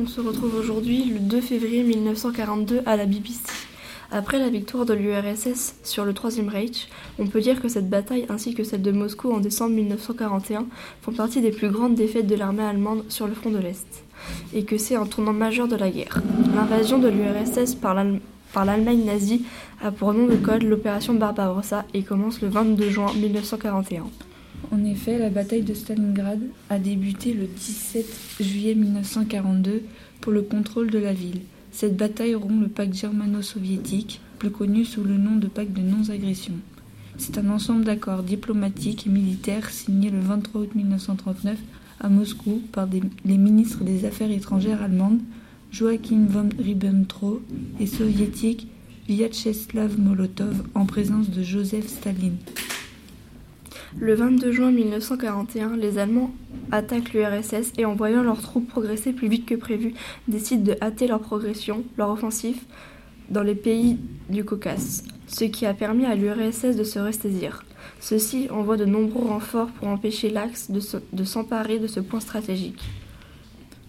On se retrouve aujourd'hui le 2 février 1942 à la BBC. Après la victoire de l'URSS sur le Troisième Reich, on peut dire que cette bataille ainsi que celle de Moscou en décembre 1941 font partie des plus grandes défaites de l'armée allemande sur le front de l'Est, et que c'est un tournant majeur de la guerre. L'invasion de l'URSS par l'Allemagne nazie a pour nom de code l'opération Barbarossa et commence le 22 juin 1941. En effet, la bataille de Stalingrad a débuté le 17 juillet 1942 pour le contrôle de la ville. Cette bataille rompt le pacte germano-soviétique, plus connu sous le nom de pacte de non-agression. C'est un ensemble d'accords diplomatiques et militaires signés le 23 août 1939 à Moscou par les ministres des Affaires étrangères allemandes Joachim von Ribbentrop et soviétique Vyacheslav Molotov en présence de Joseph Staline. Le 22 juin 1941, les Allemands attaquent l'URSS et en voyant leurs troupes progresser plus vite que prévu, décident de hâter leur progression, leur offensive, dans les pays du Caucase, ce qui a permis à l'URSS de se ressaisir. Ceux-ci envoient de nombreux renforts pour empêcher l'Axe de s'emparer de ce point stratégique.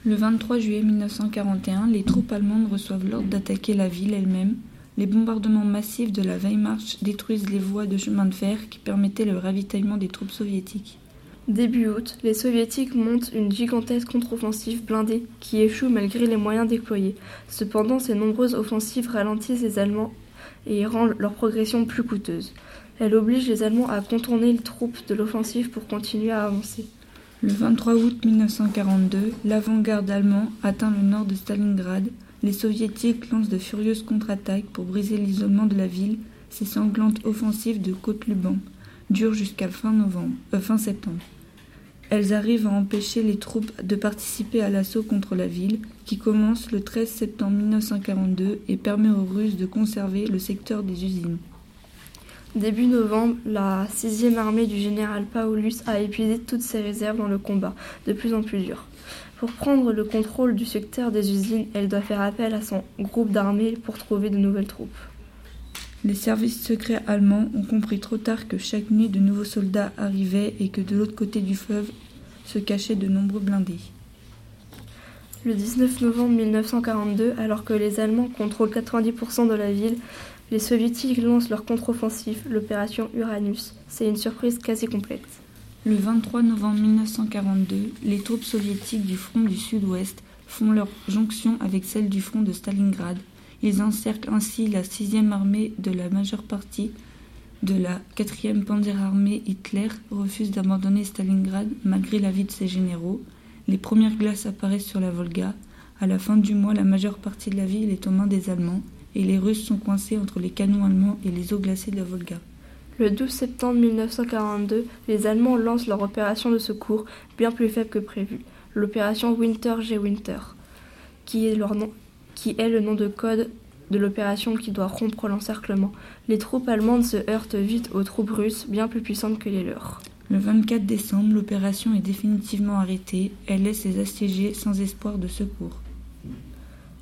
Le 23 juillet 1941, les troupes allemandes reçoivent l'ordre d'attaquer la ville elle-même, les bombardements massifs de la Wehrmacht détruisent les voies de chemin de fer qui permettaient le ravitaillement des troupes soviétiques. Début août, les soviétiques montent une gigantesque contre-offensive blindée qui échoue malgré les moyens déployés. Cependant, ces nombreuses offensives ralentissent les Allemands et rendent leur progression plus coûteuse. Elle oblige les Allemands à contourner les troupes de l'offensive pour continuer à avancer. Le 23 août 1942, l'avant-garde allemand atteint le nord de Stalingrad les soviétiques lancent de furieuses contre-attaques pour briser l'isolement de la ville. Ces sanglantes offensives de Côte-Luban durent jusqu'à fin, euh, septembre. Elles arrivent à empêcher les troupes de participer à l'assaut contre la ville, qui commence le 13 septembre 1942 et permet aux Russes de conserver le secteur des usines. Début novembre, la 6e armée du général Paulus a épuisé toutes ses réserves dans le combat, de plus en plus dur. Pour prendre le contrôle du secteur des usines, elle doit faire appel à son groupe d'armée pour trouver de nouvelles troupes. Les services secrets allemands ont compris trop tard que chaque nuit de nouveaux soldats arrivaient et que de l'autre côté du fleuve se cachaient de nombreux blindés. Le 19 novembre 1942, alors que les Allemands contrôlent 90% de la ville, les Soviétiques lancent leur contre-offensive, l'opération Uranus. C'est une surprise quasi complète. Le 23 novembre 1942, les troupes soviétiques du front du Sud-Ouest font leur jonction avec celles du front de Stalingrad. Ils encerclent ainsi la 6e armée de la majeure partie de la 4e Panzerarmée. Hitler refuse d'abandonner Stalingrad malgré l'avis de ses généraux. Les premières glaces apparaissent sur la Volga. À la fin du mois, la majeure partie de la ville est aux mains des Allemands et les Russes sont coincés entre les canons allemands et les eaux glacées de la Volga. Le 12 septembre 1942, les Allemands lancent leur opération de secours, bien plus faible que prévu, l'opération Winter G Winter, qui est, leur nom, qui est le nom de code de l'opération qui doit rompre l'encerclement. Les troupes allemandes se heurtent vite aux troupes russes, bien plus puissantes que les leurs. Le 24 décembre, l'opération est définitivement arrêtée. Elle laisse les assiégés sans espoir de secours.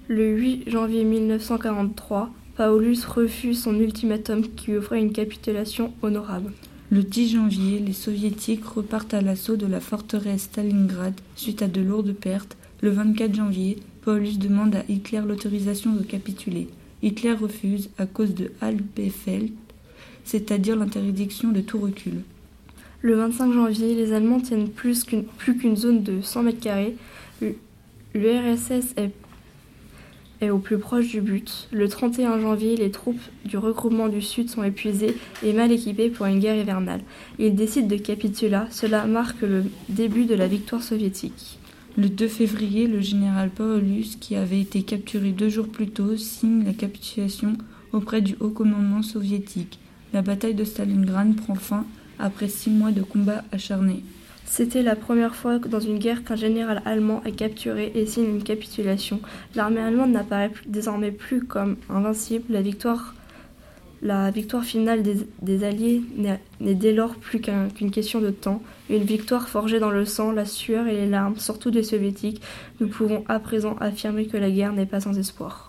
Le 8 janvier 1943, Paulus refuse son ultimatum qui offrait une capitulation honorable. Le 10 janvier, les soviétiques repartent à l'assaut de la forteresse Stalingrad suite à de lourdes pertes. Le 24 janvier, Paulus demande à Hitler l'autorisation de capituler. Hitler refuse à cause de Halbefeld, c'est-à-dire l'interdiction de tout recul. Le 25 janvier, les Allemands tiennent plus qu'une zone de 100 mètres carrés. L'URSS est est au plus proche du but. Le 31 janvier, les troupes du regroupement du Sud sont épuisées et mal équipées pour une guerre hivernale. Ils décident de capituler. Cela marque le début de la victoire soviétique. Le 2 février, le général Paulus, qui avait été capturé deux jours plus tôt, signe la capitulation auprès du haut commandement soviétique. La bataille de Stalingrad prend fin après six mois de combats acharnés. C'était la première fois dans une guerre qu'un général allemand est capturé et signe une capitulation. L'armée allemande n'apparaît désormais plus comme invincible. La victoire, finale des, Alliés n'est dès lors plus qu'une question de temps. Une victoire forgée dans le sang, la sueur et les larmes, surtout des Soviétiques. Nous pouvons à présent affirmer que la guerre n'est pas sans espoir.